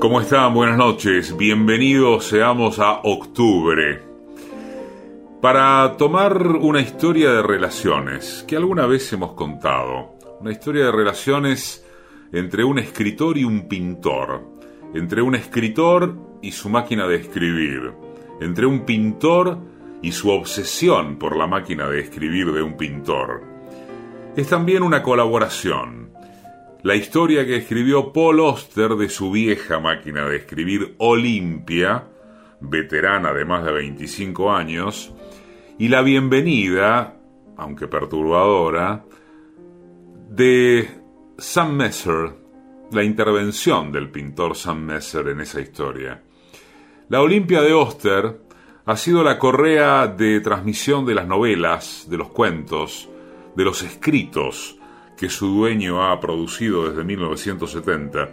¿Cómo están? Buenas noches. Bienvenidos seamos a octubre. Para tomar una historia de relaciones que alguna vez hemos contado. Una historia de relaciones entre un escritor y un pintor. Entre un escritor y su máquina de escribir. Entre un pintor y su obsesión por la máquina de escribir de un pintor. Es también una colaboración la historia que escribió Paul Oster de su vieja máquina de escribir Olimpia, veterana de más de 25 años, y la bienvenida, aunque perturbadora, de Sam Messer, la intervención del pintor Sam Messer en esa historia. La Olimpia de Oster ha sido la correa de transmisión de las novelas, de los cuentos, de los escritos, que su dueño ha producido desde 1970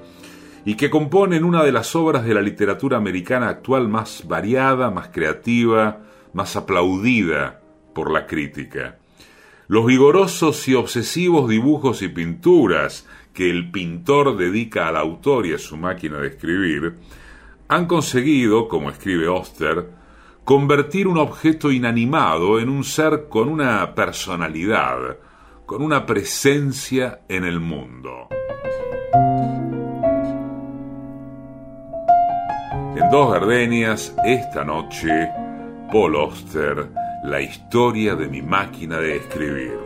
y que componen una de las obras de la literatura americana actual más variada, más creativa, más aplaudida por la crítica. Los vigorosos y obsesivos dibujos y pinturas que el pintor dedica al autor y a su máquina de escribir han conseguido, como escribe Oster, convertir un objeto inanimado en un ser con una personalidad, con una presencia en el mundo. En Dos Gardenias, esta noche, Paul Oster, la historia de mi máquina de escribir.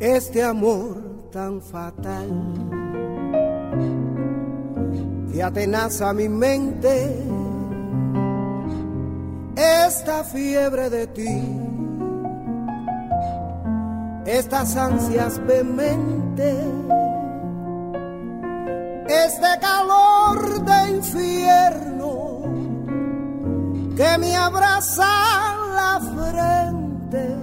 Este amor tan fatal que atenaza mi mente. Esta fiebre de ti, estas ansias vehementes, este calor de infierno que me abraza la frente,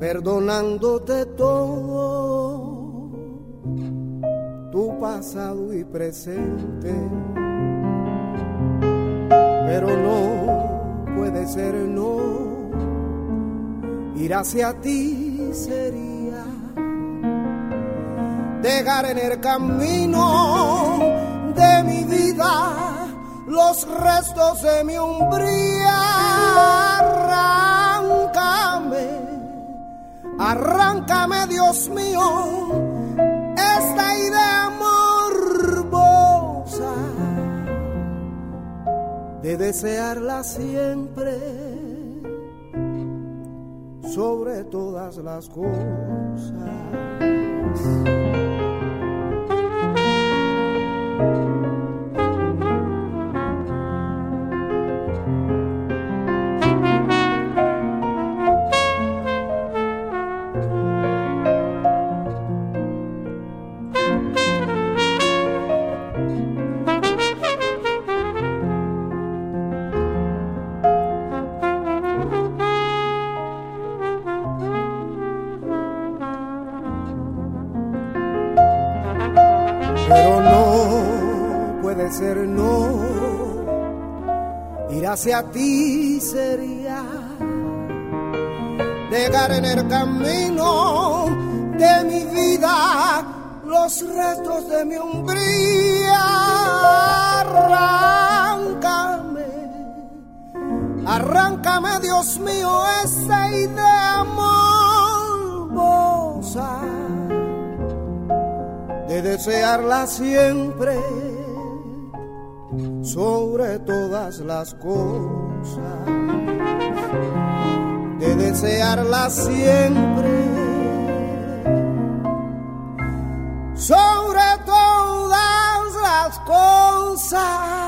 perdonándote todo pasado y presente. Pero no puede ser no, ir hacia ti sería dejar en el camino de mi vida los restos de mi umbría. Arráncame, arráncame, Dios mío de desearla siempre sobre todas las cosas. Hacia ti sería dejar en el camino de mi vida los restos de mi umbría. Arráncame, arráncame, Dios mío, esa idea morbosa de desearla siempre sobre todas las cosas, de desearla siempre, sobre todas las cosas.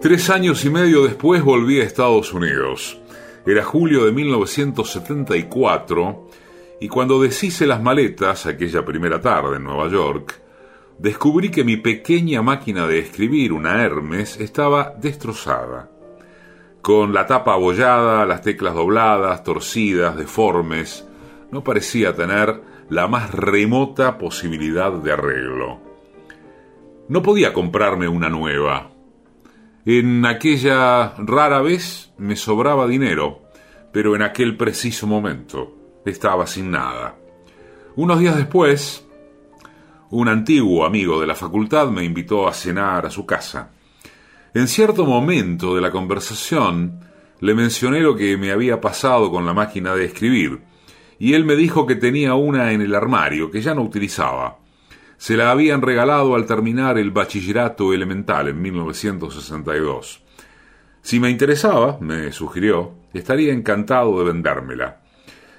Tres años y medio después volví a Estados Unidos. Era julio de 1974 y cuando deshice las maletas aquella primera tarde en Nueva York, descubrí que mi pequeña máquina de escribir, una Hermes, estaba destrozada. Con la tapa abollada, las teclas dobladas, torcidas, deformes, no parecía tener la más remota posibilidad de arreglo. No podía comprarme una nueva. En aquella rara vez me sobraba dinero, pero en aquel preciso momento estaba sin nada. Unos días después, un antiguo amigo de la facultad me invitó a cenar a su casa. En cierto momento de la conversación le mencioné lo que me había pasado con la máquina de escribir, y él me dijo que tenía una en el armario que ya no utilizaba. Se la habían regalado al terminar el bachillerato elemental en 1962. Si me interesaba, me sugirió, estaría encantado de vendérmela.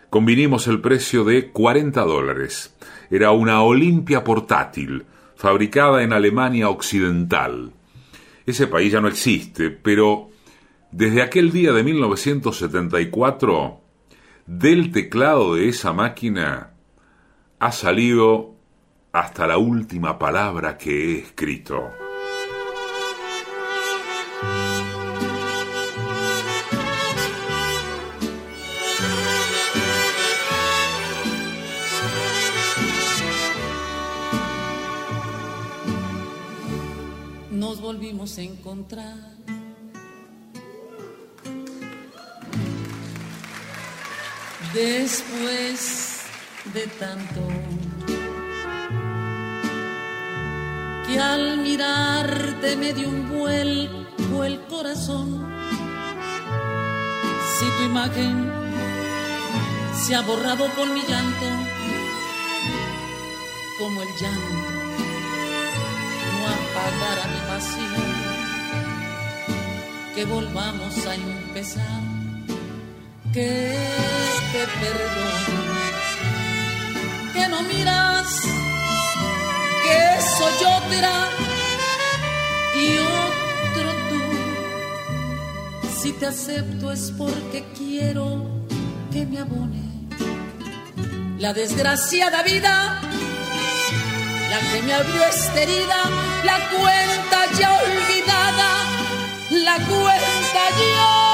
Convinimos el precio de 40 dólares. Era una Olimpia portátil, fabricada en Alemania Occidental. Ese país ya no existe, pero desde aquel día de 1974, del teclado de esa máquina ha salido hasta la última palabra que he escrito. volvimos a encontrar. Después de tanto que al mirarte me dio un vuelco el corazón. Si tu imagen se ha borrado con mi llanto, como el llanto a mi pasión, que volvamos a empezar, que te perdono, que no miras, que soy otra y otro tú. Si te acepto es porque quiero que me abone la desgraciada vida la que me abrió esta herida, la cuenta ya olvidada, la cuenta ya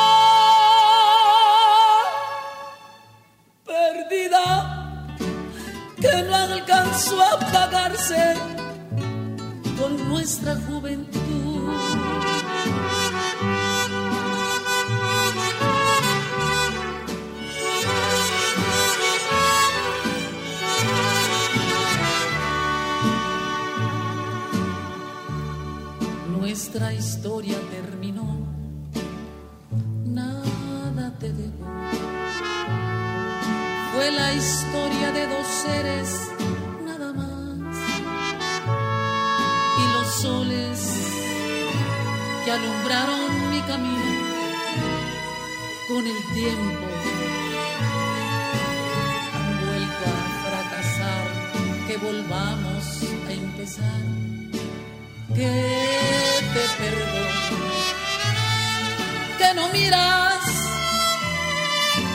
nuestra juventud. nuestra historia terminó, nada te debo. Fue la historia de dos seres, que alumbraron mi camino con el tiempo. Han vuelto a fracasar, que volvamos a empezar. Que te perdono, que no miras,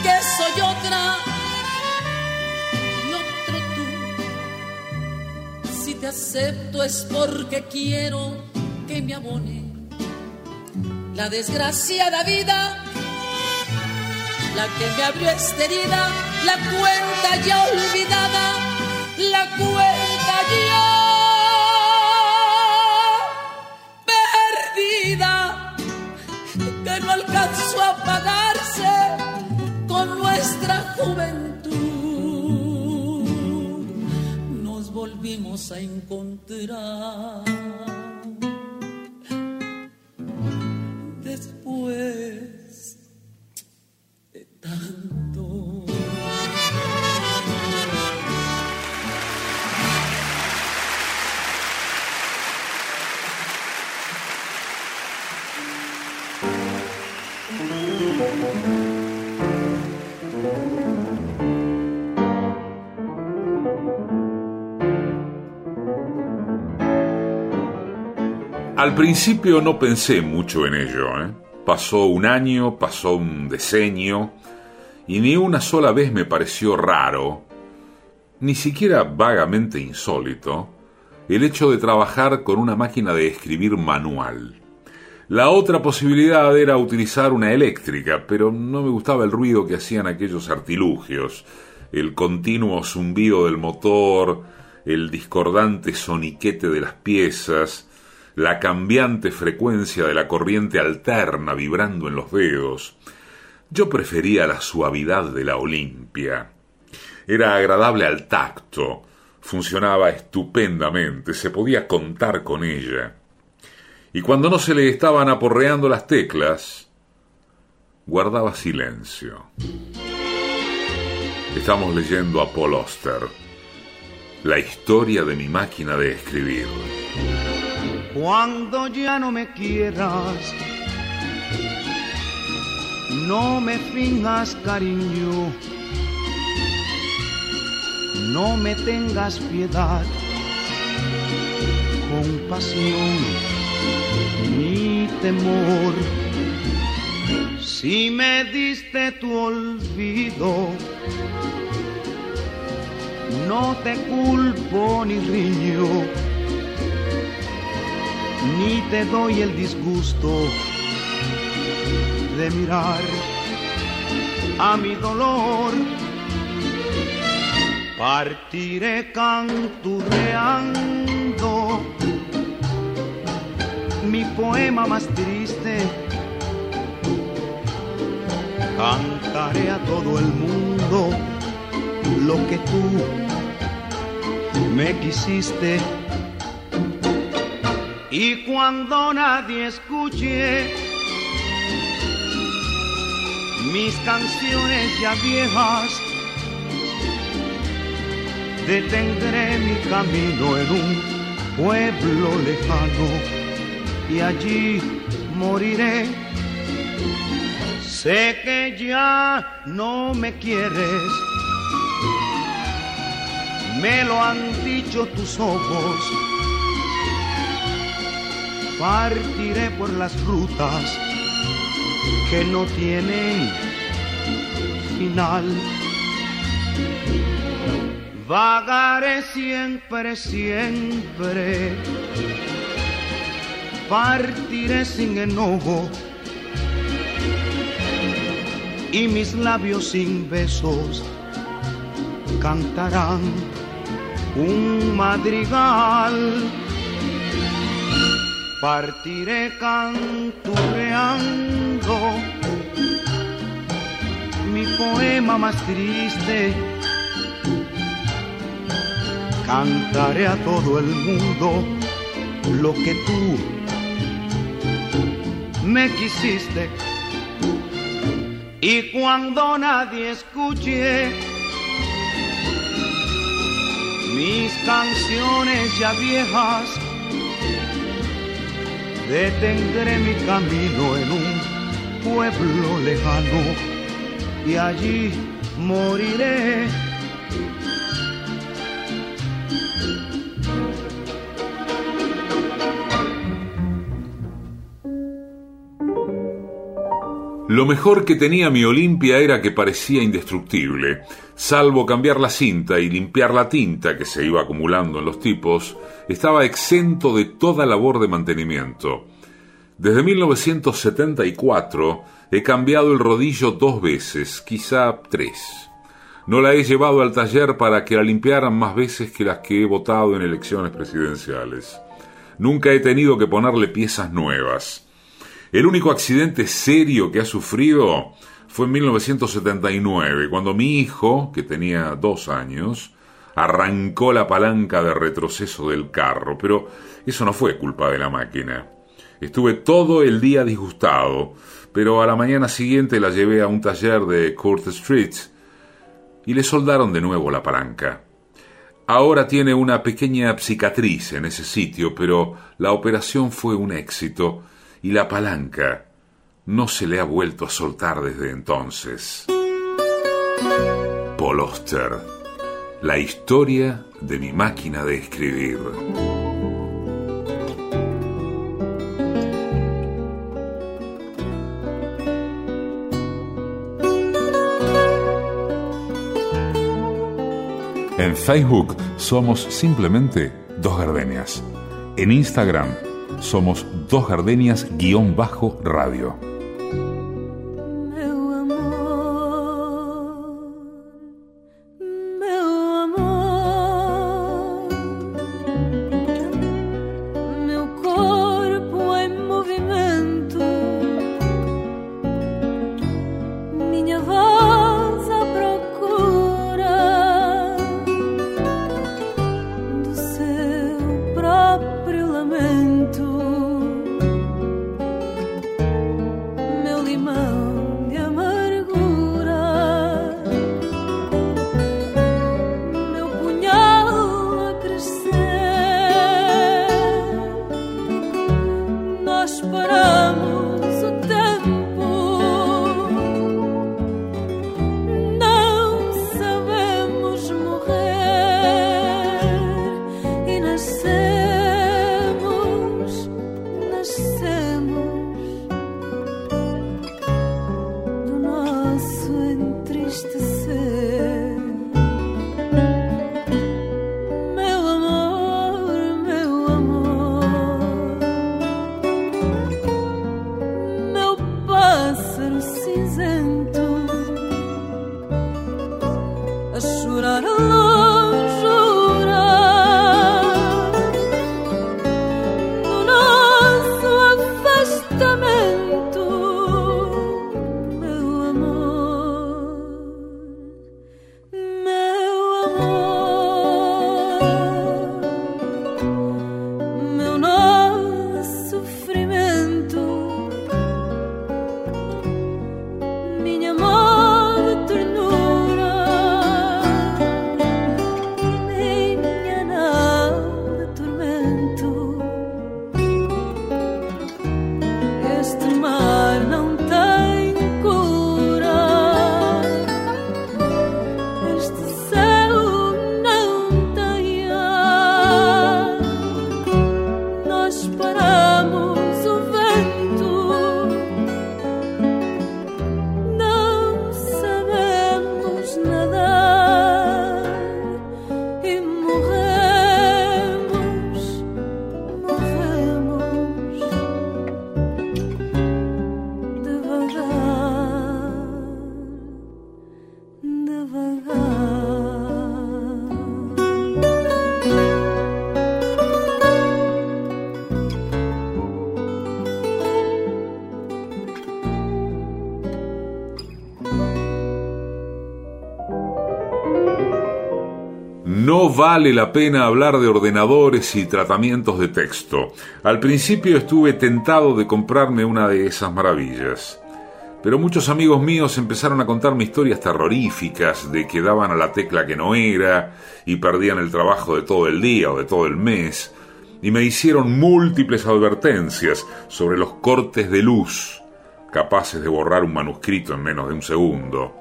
que soy otra y otro tú. Si te acepto es porque quiero que me abone la desgraciada vida, la que me abrió esta herida, la cuenta ya olvidada, la cuenta ya que no alcanzó a pagarse con nuestra juventud. Nos volvimos a encontrar Al principio no pensé mucho en ello. ¿eh? Pasó un año, pasó un decenio, y ni una sola vez me pareció raro, ni siquiera vagamente insólito, el hecho de trabajar con una máquina de escribir manual. La otra posibilidad era utilizar una eléctrica, pero no me gustaba el ruido que hacían aquellos artilugios, el continuo zumbido del motor, el discordante soniquete de las piezas, la cambiante frecuencia de la corriente alterna vibrando en los dedos. Yo prefería la suavidad de la Olimpia. Era agradable al tacto, funcionaba estupendamente, se podía contar con ella. Y cuando no se le estaban aporreando las teclas, guardaba silencio. Estamos leyendo a Paul Oster, la historia de mi máquina de escribir. Cuando ya no me quieras, no me finjas cariño, no me tengas piedad, compasión ni temor. Si me diste tu olvido, no te culpo ni riño ni te doy el disgusto de mirar a mi dolor. Partiré canturreando mi poema más triste. Cantaré a todo el mundo lo que tú me quisiste y cuando nadie escuche mis canciones ya viejas, detendré mi camino en un pueblo lejano y allí moriré. Sé que ya no me quieres, me lo han dicho tus ojos partiré por las rutas que no tienen final. Vagaré siempre, siempre, partiré sin enojo y mis labios sin besos cantarán un madrigal partiré canturreando mi poema más triste. Cantaré a todo el mundo lo que tú me quisiste. Y cuando nadie escuche mis canciones ya viejas, detendré mi camino en un pueblo lejano y allí moriré. Lo mejor que tenía mi Olimpia era que parecía indestructible. Salvo cambiar la cinta y limpiar la tinta que se iba acumulando en los tipos, estaba exento de toda labor de mantenimiento. Desde 1974 he cambiado el rodillo dos veces, quizá tres. No la he llevado al taller para que la limpiaran más veces que las que he votado en elecciones presidenciales. Nunca he tenido que ponerle piezas nuevas. El único accidente serio que ha sufrido fue en 1979, cuando mi hijo, que tenía dos años, arrancó la palanca de retroceso del carro, pero eso no fue culpa de la máquina. Estuve todo el día disgustado, pero a la mañana siguiente la llevé a un taller de Court Street y le soldaron de nuevo la palanca. Ahora tiene una pequeña cicatriz en ese sitio, pero la operación fue un éxito y la palanca no se le ha vuelto a soltar desde entonces. Paul Oster, la historia de mi máquina de escribir. En Facebook somos simplemente Dos Gardenias. En Instagram somos Dos Gardenias-radio. Vale la pena hablar de ordenadores y tratamientos de texto. Al principio estuve tentado de comprarme una de esas maravillas. Pero muchos amigos míos empezaron a contarme historias terroríficas de que daban a la tecla que no era y perdían el trabajo de todo el día o de todo el mes, y me hicieron múltiples advertencias sobre los cortes de luz capaces de borrar un manuscrito en menos de un segundo.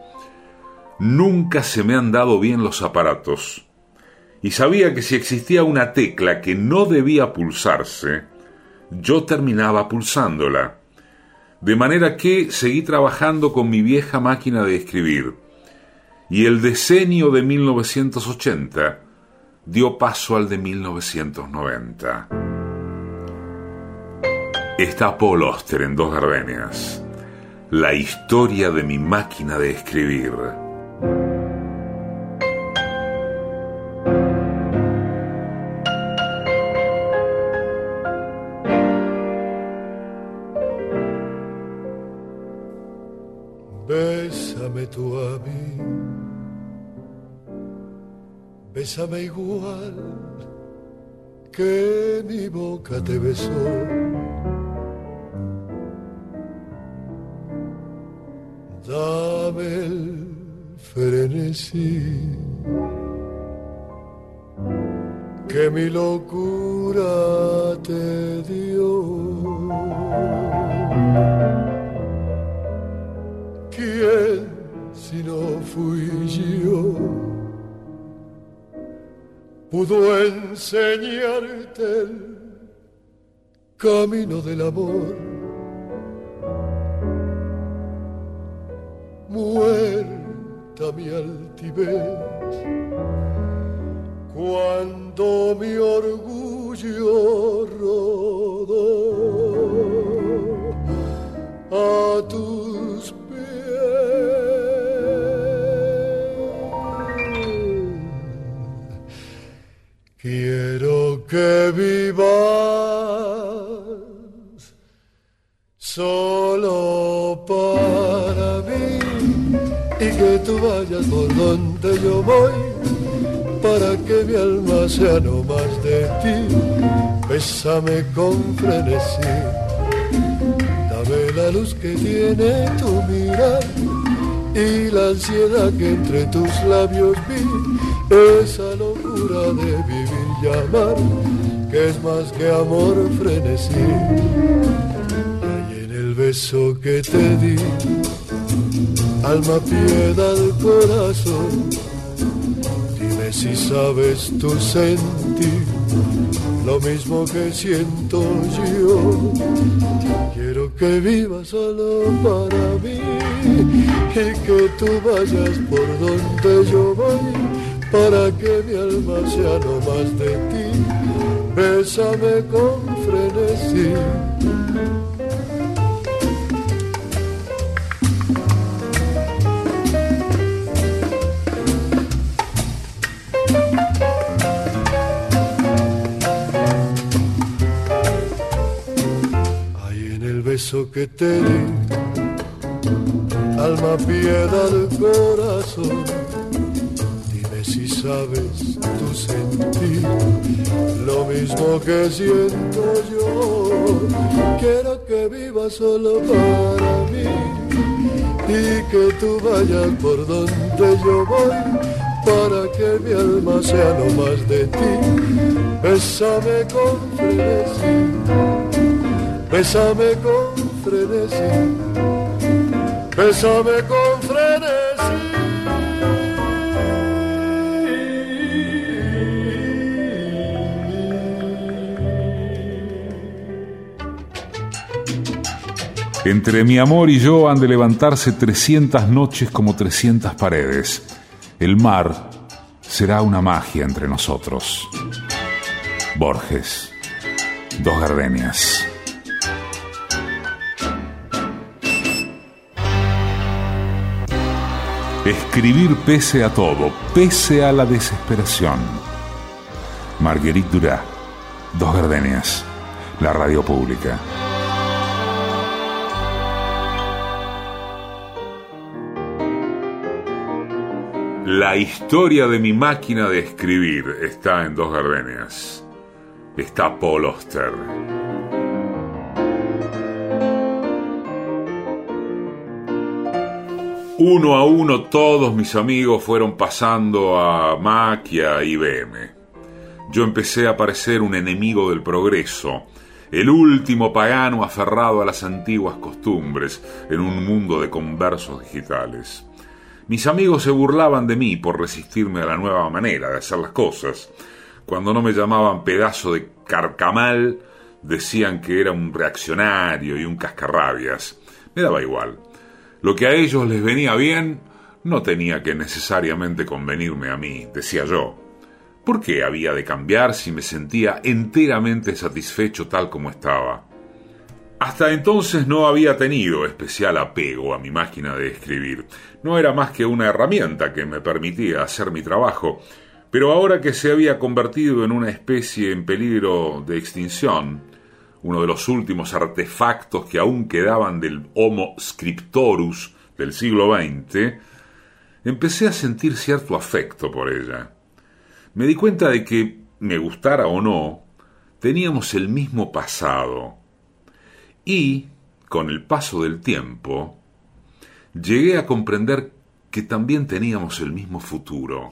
Nunca se me han dado bien los aparatos y sabía que si existía una tecla que no debía pulsarse, yo terminaba pulsándola. De manera que seguí trabajando con mi vieja máquina de escribir. Y el decenio de 1980 dio paso al de 1990. Está Paul Oster en Dos Gardenias. La historia de mi máquina de escribir. sabe igual que mi boca te besó. Dame el frenesí que mi locura te dio. ¿Quién si no fui yo? Pudo enseñarte el camino del amor. Muerta mi altivez, cuando mi orgullo rodó a tus por donde yo voy para que mi alma sea no más de ti. Bésame con frenesí, dame la luz que tiene tu mirar y la ansiedad que entre tus labios vi esa locura de vivir y amar, que es más que amor frenesí. Y en el beso que te di, alma, piedad, corazón, dime si sabes tú sentir lo mismo que siento yo. Quiero que vivas solo para mí y que tú vayas por donde yo voy para que mi alma sea no más de ti. Bésame con frenesí. Que te di, alma, piedad, corazón sabes tú sentir lo mismo que siento yo. Quiero que vivas solo para mí y que tú vayas por donde yo voy para que mi alma sea lo más de ti. Bésame con frenesí, bésame con Entre mi amor y yo han de levantarse 300 noches como 300 paredes. El mar será una magia entre nosotros. Borges, dos gardenias. Escribir pese a todo, pese a la desesperación. Marguerite Durá, Dos Gardenias, la radio pública. La historia de mi máquina de escribir está en dos gardenias. Está Paul Oster. Uno a uno todos mis amigos fueron pasando a Mac y a. Yo empecé a parecer un enemigo del progreso, el último pagano aferrado a las antiguas costumbres en un mundo de conversos digitales. Mis amigos se burlaban de mí por resistirme a la nueva manera de hacer las cosas. Cuando no me llamaban pedazo de carcamal, decían que era un reaccionario y un cascarrabias. Me daba igual. Lo que a ellos les venía bien no tenía que necesariamente convenirme a mí, decía yo. ¿Por qué había de cambiar si me sentía enteramente satisfecho tal como estaba? Hasta entonces no había tenido especial apego a mi máquina de escribir. No era más que una herramienta que me permitía hacer mi trabajo. Pero ahora que se había convertido en una especie en peligro de extinción, uno de los últimos artefactos que aún quedaban del Homo scriptorus del siglo XX, empecé a sentir cierto afecto por ella. Me di cuenta de que, me gustara o no, teníamos el mismo pasado, y, con el paso del tiempo, llegué a comprender que también teníamos el mismo futuro.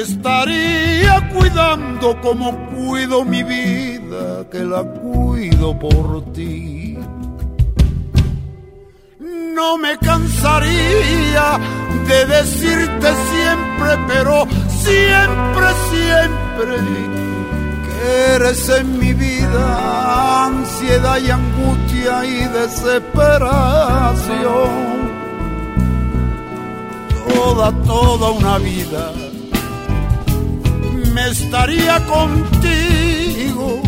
estaría cuidando como cuido mi vida, que la cuido por ti. No me cansaría de decirte siempre, pero siempre, siempre, que eres en mi vida ansiedad y angustia y desesperación. Toda, toda una vida estaría contigo.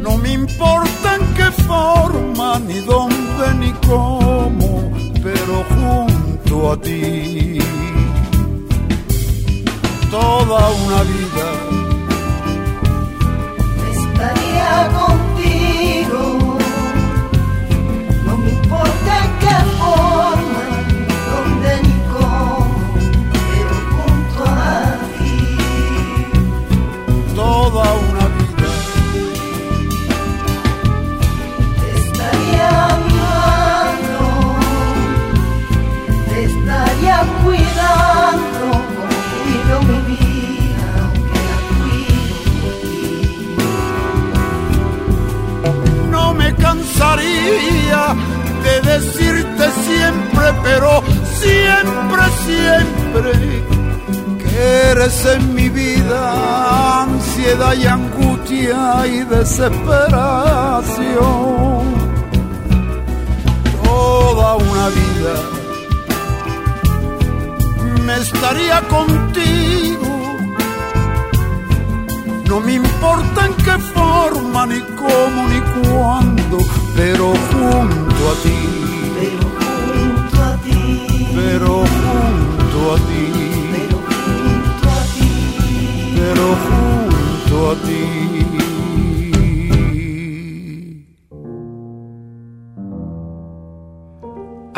No me importa en qué forma, ni dónde, ni cómo, pero junto a ti. Toda una vida. Estaría contigo. Cansaría de decirte siempre, pero siempre, siempre Eres en mi vida ansiedad y angustia y desesperación. Toda una vida me estaría contigo. No me importa en qué forma, ni cómo, ni cuándo,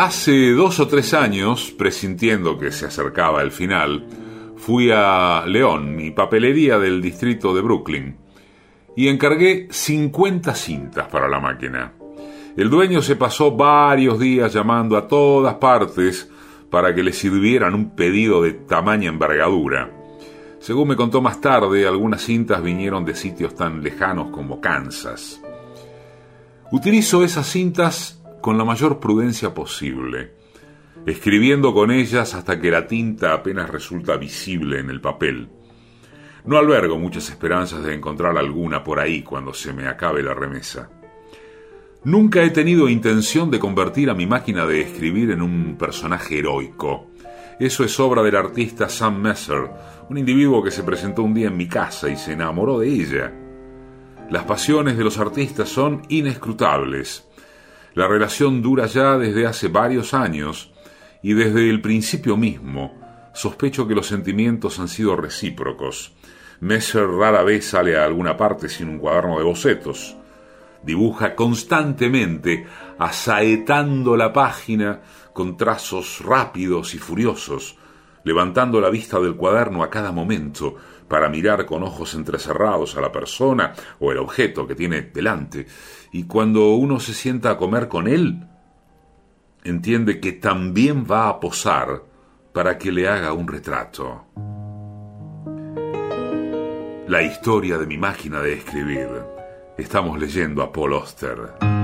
Hace dos o tres años, presintiendo que se acercaba el final, fui a León, mi papelería del distrito de Brooklyn, y encargué 50 cintas para la máquina. El dueño se pasó varios días llamando a todas partes para que le sirvieran un pedido de tamaña envergadura. Según me contó más tarde, algunas cintas vinieron de sitios tan lejanos como Kansas. Utilizo esas cintas con la mayor prudencia posible, escribiendo con ellas hasta que la tinta apenas resulta visible en el papel. No albergo muchas esperanzas de encontrar alguna por ahí cuando se me acabe la remesa. Nunca he tenido intención de convertir a mi máquina de escribir en un personaje heroico. Eso es obra del artista Sam Messer, un individuo que se presentó un día en mi casa y se enamoró de ella. Las pasiones de los artistas son inescrutables. La relación dura ya desde hace varios años y desde el principio mismo sospecho que los sentimientos han sido recíprocos. Messer rara vez sale a alguna parte sin un cuaderno de bocetos. Dibuja constantemente, asaetando la página con trazos rápidos y furiosos, levantando la vista del cuaderno a cada momento para mirar con ojos entrecerrados a la persona o el objeto que tiene delante, y cuando uno se sienta a comer con él, entiende que también va a posar para que le haga un retrato. La historia de mi máquina de escribir. Estamos leyendo a Paul Oster.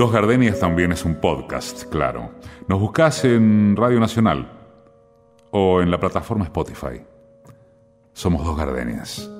Dos Gardenias también es un podcast, claro. Nos buscás en Radio Nacional o en la plataforma Spotify. Somos Dos Gardenias.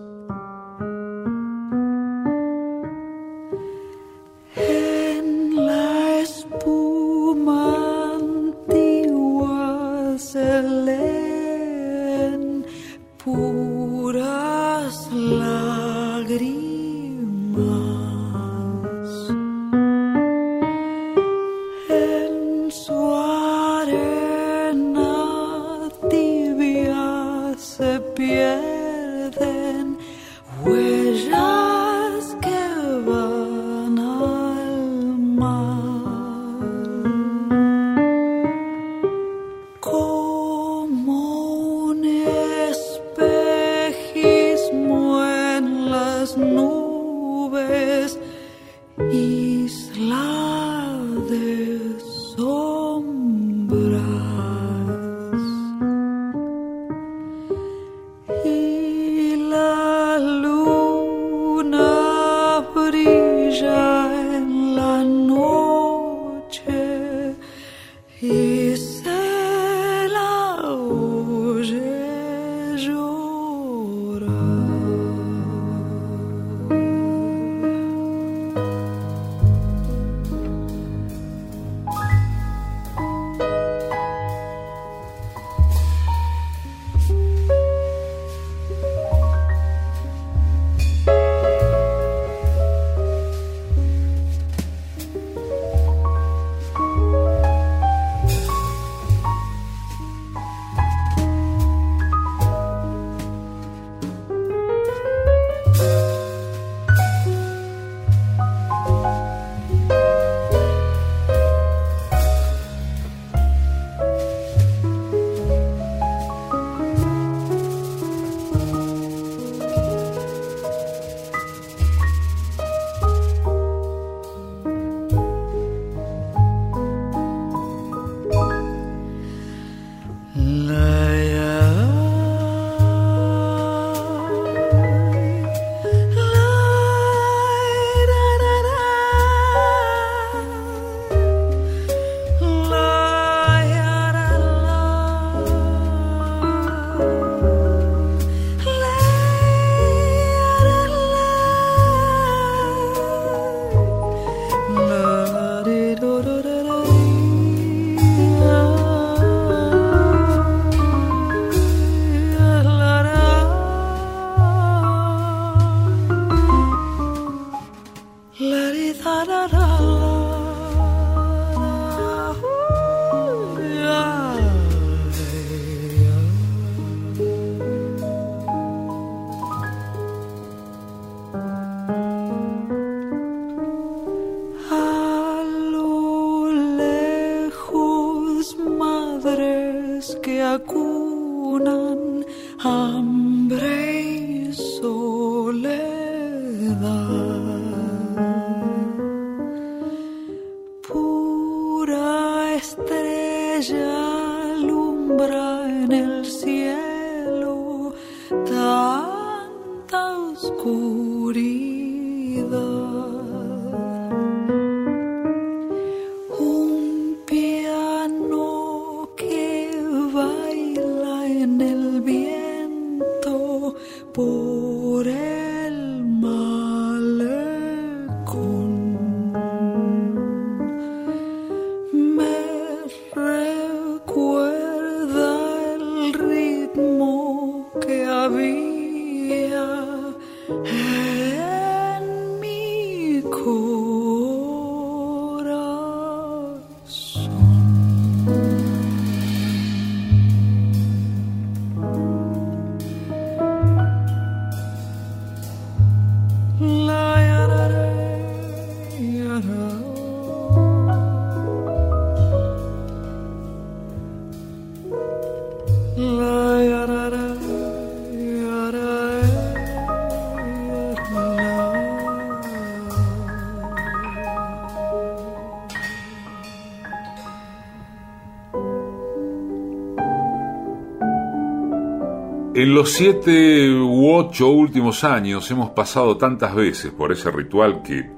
En los siete u ocho últimos años hemos pasado tantas veces por ese ritual que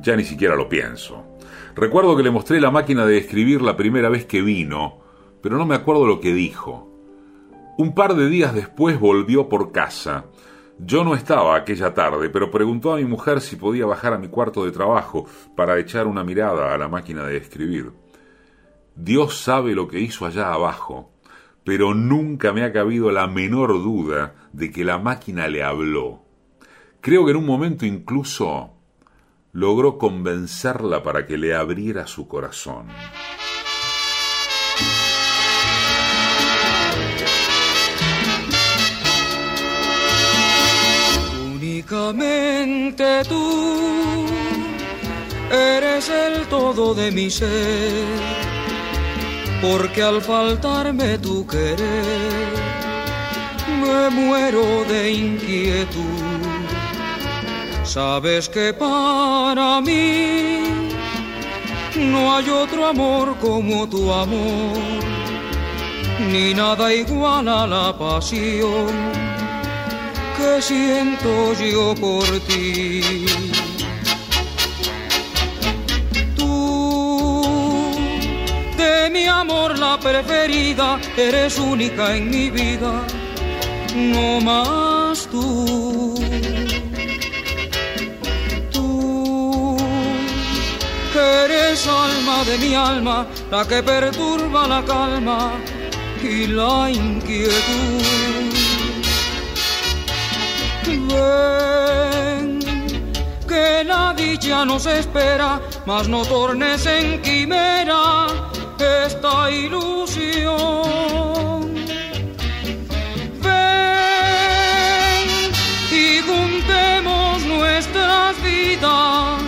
ya ni siquiera lo pienso. Recuerdo que le mostré la máquina de escribir la primera vez que vino, pero no me acuerdo lo que dijo. Un par de días después volvió por casa. Yo no estaba aquella tarde, pero preguntó a mi mujer si podía bajar a mi cuarto de trabajo para echar una mirada a la máquina de escribir. Dios sabe lo que hizo allá abajo pero nunca me ha cabido la menor duda de que la máquina le habló. Creo que en un momento incluso logró convencerla para que le abriera su corazón. Únicamente tú eres el todo de mi ser, porque al faltarme tu querer, me muero de inquietud Sabes que para mí no hay otro amor como tu amor, ni nada igual a la pasión que siento yo por ti. Mi amor la preferida, eres única en mi vida, no más tú. Eres alma de mi alma, la que perturba la calma y la inquietud. Ven, que la dicha nos espera, mas no tornes en quimera esta ilusión. Ven y juntemos nuestras vidas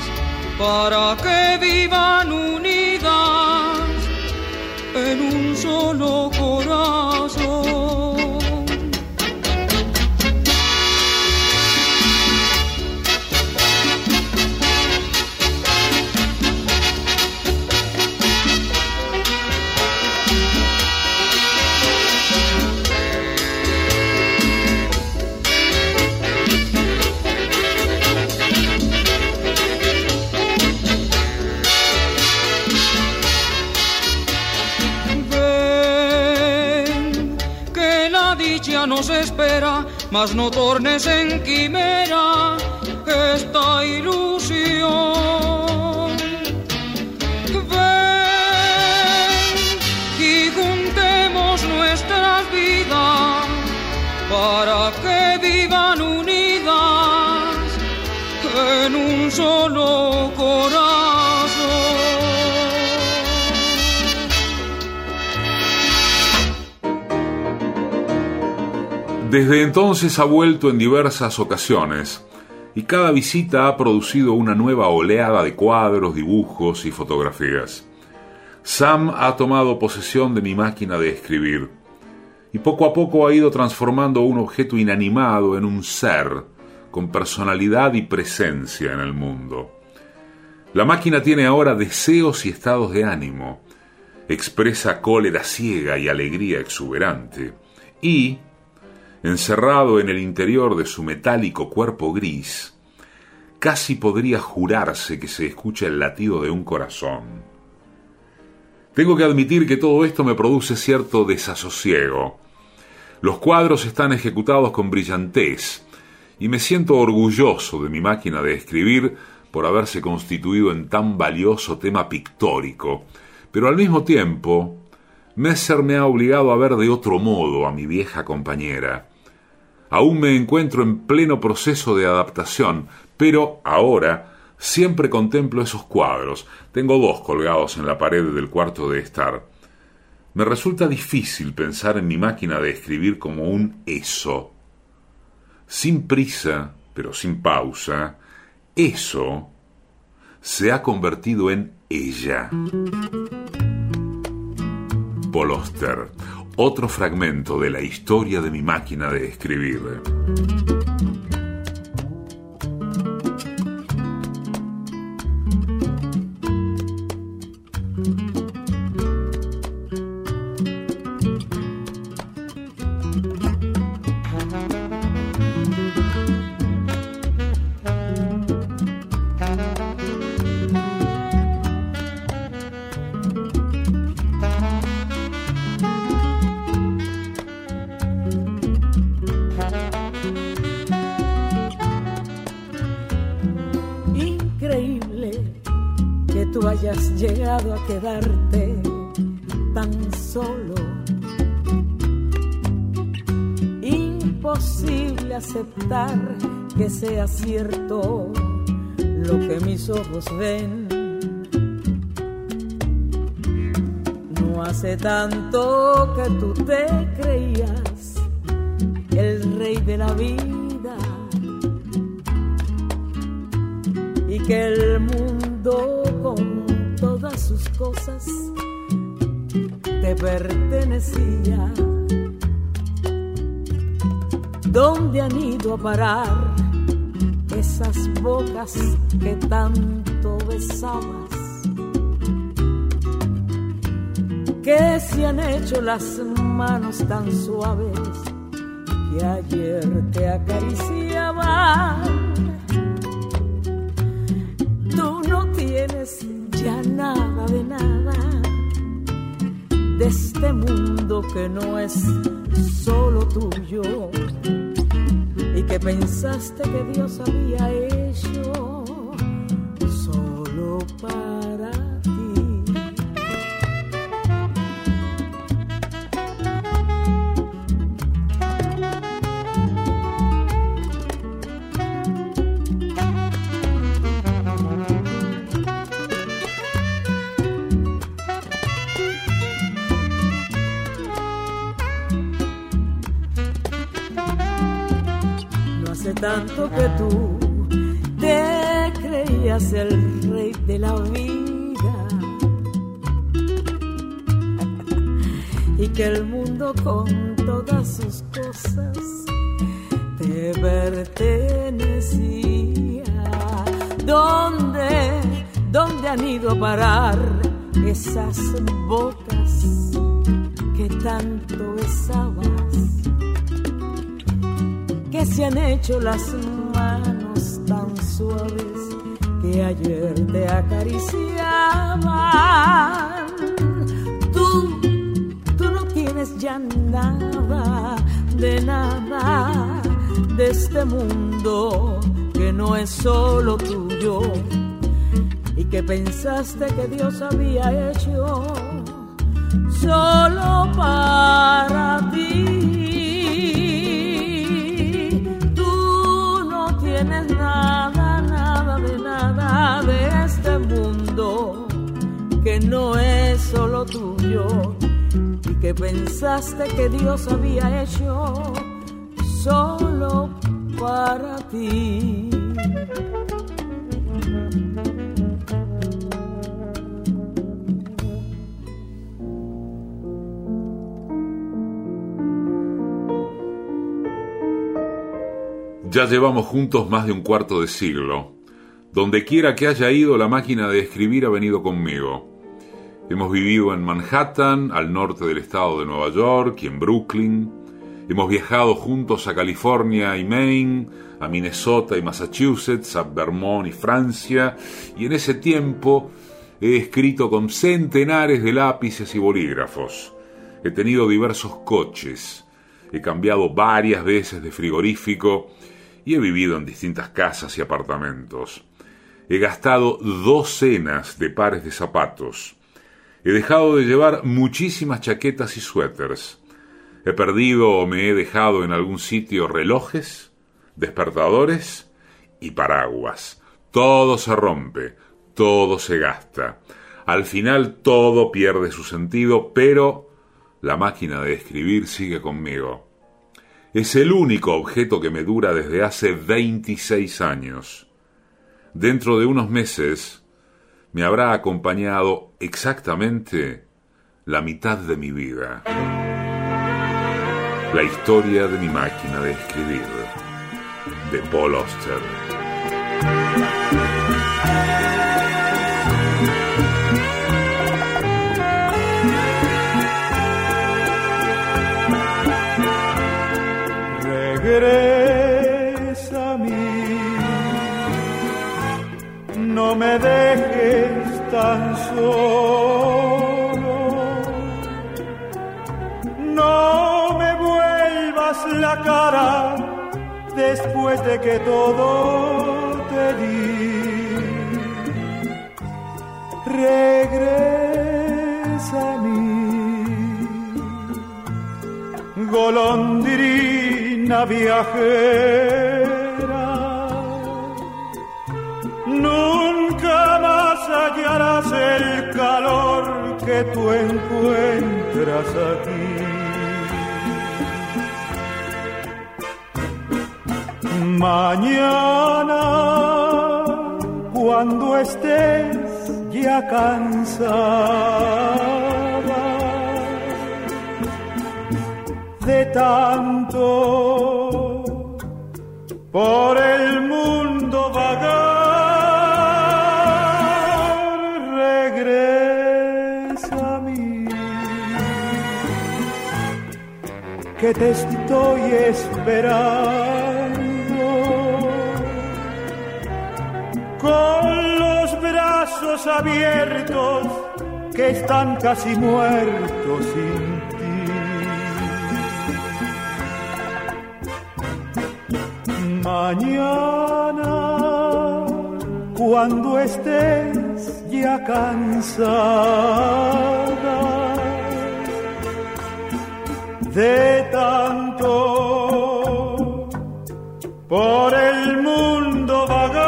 para que vivan mas no tornes en quimera esta ilusión. Ven y juntemos nuestras vidas para que vivan unidas en un solo Desde entonces ha vuelto en diversas ocasiones y cada visita ha producido una nueva oleada de cuadros, dibujos y fotografías. Sam ha tomado posesión de mi máquina de escribir y poco a poco ha ido transformando un objeto inanimado en un ser con personalidad y presencia en el mundo. La máquina tiene ahora deseos y estados de ánimo, expresa cólera ciega y alegría exuberante, y, encerrado en el interior de su metálico cuerpo gris, casi podría jurarse que se escucha el latido de un corazón. Tengo que admitir que todo esto me produce cierto desasosiego. Los cuadros están ejecutados con brillantez y me siento orgulloso de mi máquina de escribir por haberse constituido en tan valioso tema pictórico, pero al mismo tiempo Messer me ha obligado a ver de otro modo a mi vieja compañera. Aún me encuentro en pleno proceso de adaptación, pero ahora siempre contemplo esos cuadros. Tengo dos colgados en la pared del cuarto de estar. Me resulta difícil pensar en mi máquina de escribir como un eso. Sin prisa, pero sin pausa, eso se ha convertido en ella. Poloster, otro fragmento de la historia de mi máquina de escribir. Llegado a quedarte tan solo. Imposible aceptar que sea cierto lo que mis ojos ven. No hace tanto que tú te creías el rey de la vida y que el mundo sus cosas te pertenecía. ¿Dónde han ido a parar esas bocas que tanto besabas? Que se han hecho las manos tan suaves que ayer te acariciaban. Tú no tienes ya nada de nada de este mundo que no es solo tuyo y que pensaste que Dios había hecho solo para tanto que tú te creías el rey de la vida y que el mundo con todas sus cosas te pertenecía. ¿Dónde, dónde han ido a parar esas bocas que tanto se han hecho las manos tan suaves que ayer te acariciaban. Tú, tú no tienes ya nada de nada de este mundo que no es solo tuyo y que pensaste que Dios había hecho solo para ti. No es solo tuyo y que pensaste que Dios había hecho solo para ti. Ya llevamos juntos más de un cuarto de siglo. Donde quiera que haya ido, la máquina de escribir ha venido conmigo. Hemos vivido en Manhattan, al norte del estado de Nueva York y en Brooklyn. Hemos viajado juntos a California y Maine, a Minnesota y Massachusetts, a Vermont y Francia, y en ese tiempo he escrito con centenares de lápices y bolígrafos. He tenido diversos coches, he cambiado varias veces de frigorífico y he vivido en distintas casas y apartamentos. He gastado docenas de pares de zapatos. He dejado de llevar muchísimas chaquetas y suéteres. He perdido o me he dejado en algún sitio relojes, despertadores y paraguas. Todo se rompe, todo se gasta. Al final todo pierde su sentido, pero la máquina de escribir sigue conmigo. Es el único objeto que me dura desde hace 26 años. Dentro de unos meses me habrá acompañado exactamente la mitad de mi vida. La historia de mi máquina de escribir, de Paul Auster. Regresa a mí, no me dejes tan solo, no me vuelvas la cara después de que todo te di. regresa a mí. Golondrina viajera, que tú encuentras aquí. Mañana, cuando estés ya cansada de tanto por el mundo vagar, que te estoy esperando. Con los brazos abiertos que están casi muertos sin Mañana, cuando estés ya cansada de tanto por el mundo vagar,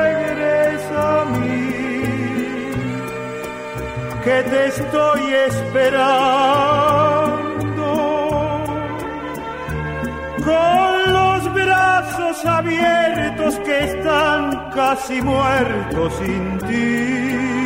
regresa a mí, que te estoy esperando con los brazos abiertos que están casi muertos sin ti.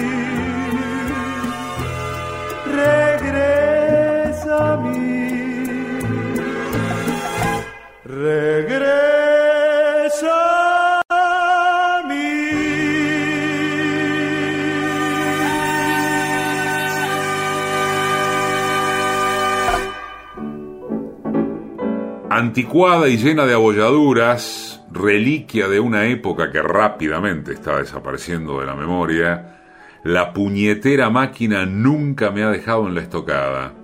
Anticuada y llena de abolladuras, reliquia de una época que rápidamente está desapareciendo de la memoria, la puñetera máquina nunca me ha dejado en la estocada.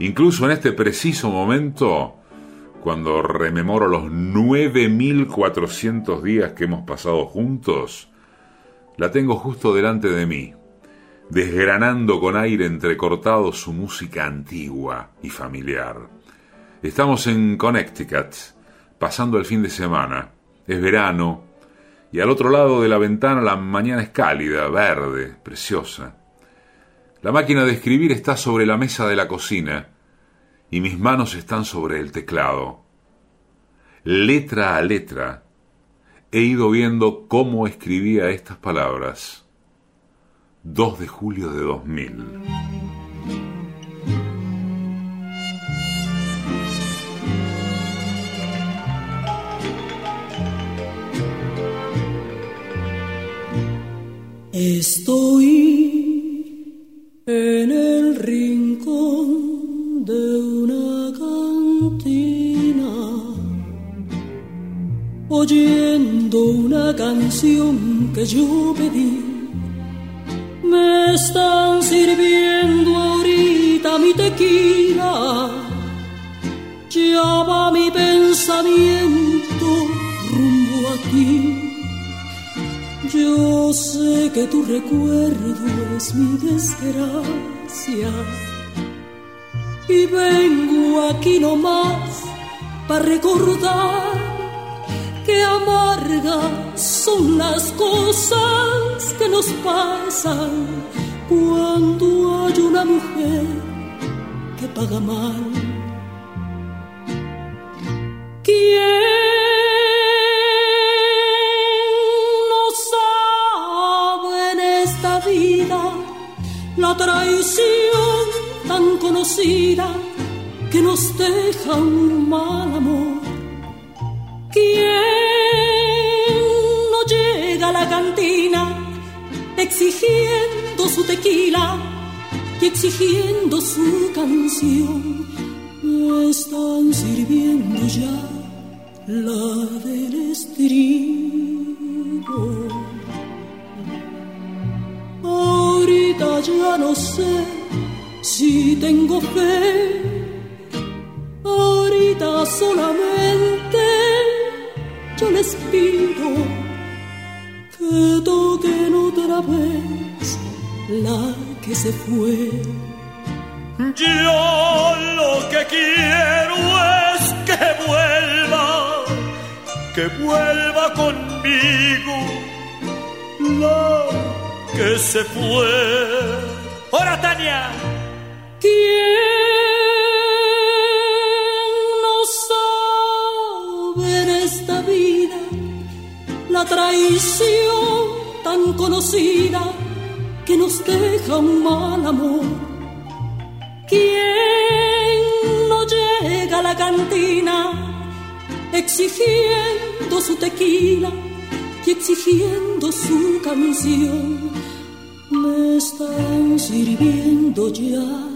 Incluso en este preciso momento, cuando rememoro los 9400 días que hemos pasado juntos, la tengo justo delante de mí, desgranando con aire entrecortado su música antigua y familiar. Estamos en Connecticut, pasando el fin de semana. Es verano, y al otro lado de la ventana la mañana es cálida, verde, preciosa. La máquina de escribir está sobre la mesa de la cocina, y mis manos están sobre el teclado. Letra a letra, he ido viendo cómo escribía estas palabras. 2 de julio de 2000. Estoy en el rincón de una cantina, oyendo una canción que yo pedí. Me están sirviendo ahorita mi tequila, llama mi pensamiento Yo sé que tu recuerdo es mi desgracia y vengo aquí nomás para recordar que amargas son las cosas que nos pasan cuando hay una mujer que paga mal. ¿Quién que nos deja un mal amor? ¿Quién no llega a la cantina exigiendo su tequila y exigiendo su canción? Me están sirviendo ya la del estribo. Ahorita ya no sé si tengo fe, ahorita solamente yo les pido que toquen otra vez la que se fue. Yo lo que quiero es que vuelva, que vuelva conmigo la que se fue. ¡Hora, Tania! Traición tan conocida que nos deja un mal amor? ¿Quién no llega a la cantina exigiendo su tequila y exigiendo su canción? Me están sirviendo ya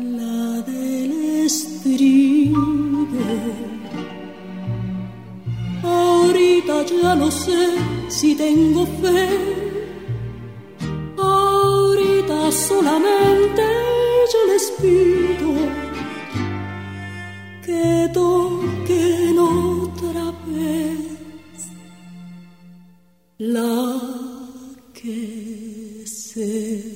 la del estribo. Ahorita ya no sé si tengo fe. Ahorita solamente yo les pido que toquen otra vez la que se.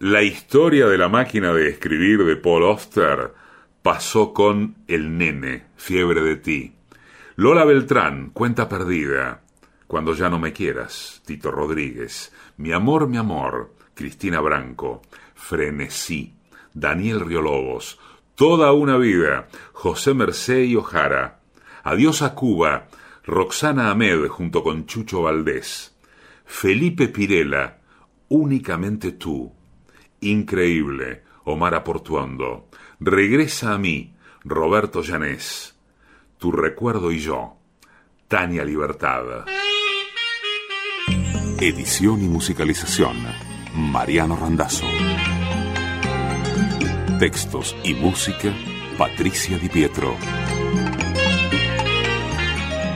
La historia de la máquina de escribir de Paul Auster pasó con El Nene, Fiebre de ti. Lola Beltrán, Cuenta Perdida. Cuando ya no me quieras, Tito Rodríguez. Mi amor, mi amor, Cristina Branco. Frenesí, Daniel Riolobos. Toda una vida, José Mercé y Ojara. Adiós a Cuba, Roxana Ahmed junto con Chucho Valdés. Felipe Pirela, Únicamente tú. Increíble, Omar Aportuondo. Regresa a mí, Roberto Llanés. Tu recuerdo y yo, Tania Libertad. Edición y musicalización, Mariano Randazzo. Textos y música, Patricia Di Pietro.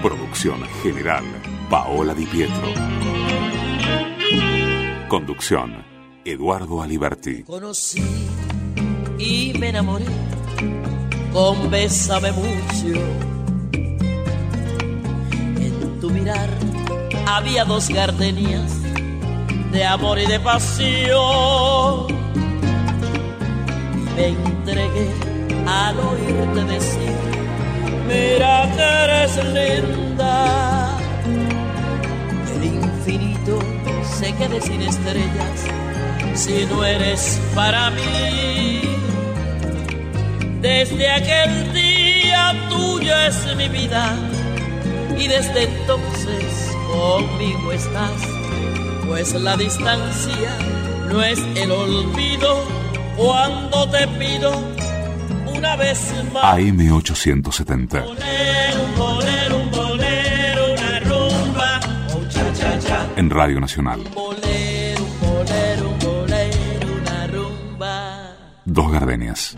Producción general, Paola Di Pietro. Conducción, Eduardo Aliberti. Conocí y me enamoré con Bésame mucho. En tu mirar había dos gardenias de amor y de pasión. Me entregué al oírte decir, mira que eres linda. El infinito se quede sin estrellas si no eres para mí. Desde aquel día tuya es mi vida y desde entonces conmigo estás, pues la distancia no es el olvido cuando te pido una vez más. AM870. Bolero, un bolero, un bolero, una rumba, oh, cha, cha, cha. En Radio Nacional. Bolero, bolero, bolero, una rumba. Dos gardenias.